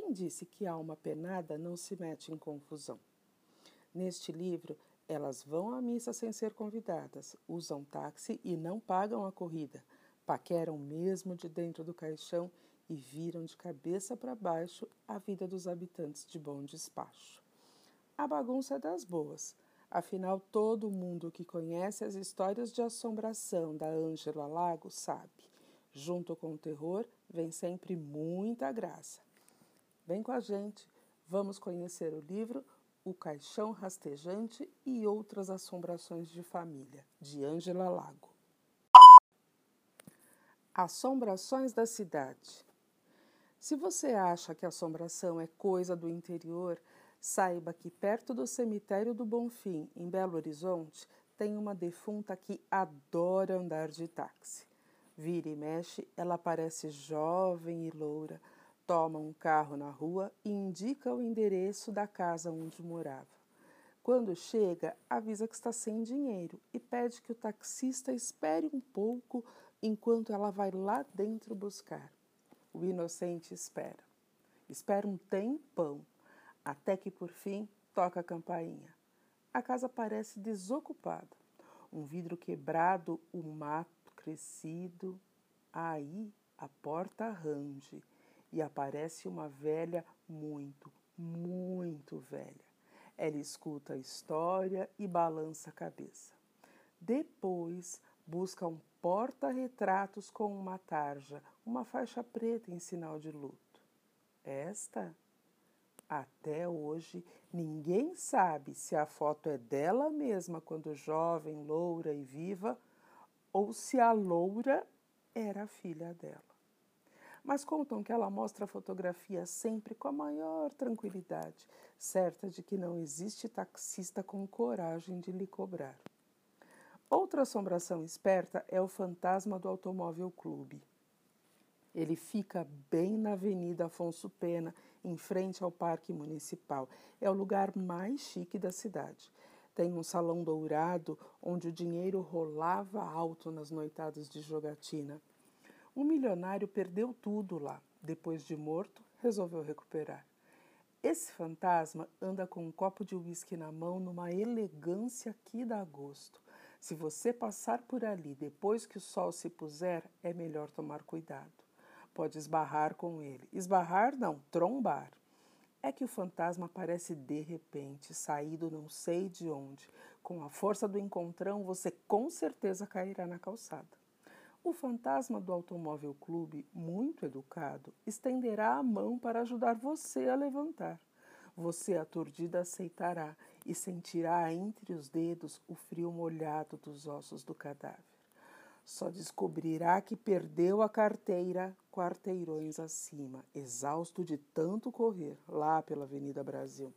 Quem disse que alma penada não se mete em confusão? Neste livro, elas vão à missa sem ser convidadas, usam táxi e não pagam a corrida, paqueram mesmo de dentro do caixão e viram de cabeça para baixo a vida dos habitantes de Bom Despacho. A bagunça é das boas. Afinal, todo mundo que conhece as histórias de assombração da Ângela Lago sabe. Junto com o terror vem sempre muita graça. Vem com a gente, vamos conhecer o livro O Caixão Rastejante e Outras Assombrações de Família, de Ângela Lago. Assombrações da cidade. Se você acha que assombração é coisa do interior, Saiba que perto do cemitério do Bonfim, em Belo Horizonte, tem uma defunta que adora andar de táxi. Vira e mexe, ela parece jovem e loura, toma um carro na rua e indica o endereço da casa onde morava. Quando chega, avisa que está sem dinheiro e pede que o taxista espere um pouco enquanto ela vai lá dentro buscar. O inocente espera. Espera um tempão até que por fim toca a campainha. A casa parece desocupada. Um vidro quebrado, um mato crescido. Aí a porta range e aparece uma velha muito, muito velha. Ela escuta a história e balança a cabeça. Depois busca um porta-retratos com uma tarja, uma faixa preta em sinal de luto. Esta até hoje, ninguém sabe se a foto é dela mesma quando jovem, loura e viva, ou se a loura era a filha dela. Mas contam que ela mostra a fotografia sempre com a maior tranquilidade, certa de que não existe taxista com coragem de lhe cobrar. Outra assombração esperta é o fantasma do Automóvel Clube. Ele fica bem na Avenida Afonso Pena, em frente ao Parque Municipal. É o lugar mais chique da cidade. Tem um salão dourado onde o dinheiro rolava alto nas noitadas de jogatina. Um milionário perdeu tudo lá. Depois de morto, resolveu recuperar. Esse fantasma anda com um copo de uísque na mão numa elegância que dá gosto. Se você passar por ali depois que o sol se puser, é melhor tomar cuidado pode esbarrar com ele. Esbarrar não, trombar. É que o fantasma aparece de repente, saído não sei de onde. Com a força do encontrão, você com certeza cairá na calçada. O fantasma do automóvel clube, muito educado, estenderá a mão para ajudar você a levantar. Você, aturdida, aceitará e sentirá entre os dedos o frio molhado dos ossos do cadáver. Só descobrirá que perdeu a carteira quarteirões acima, exausto de tanto correr lá pela Avenida Brasil.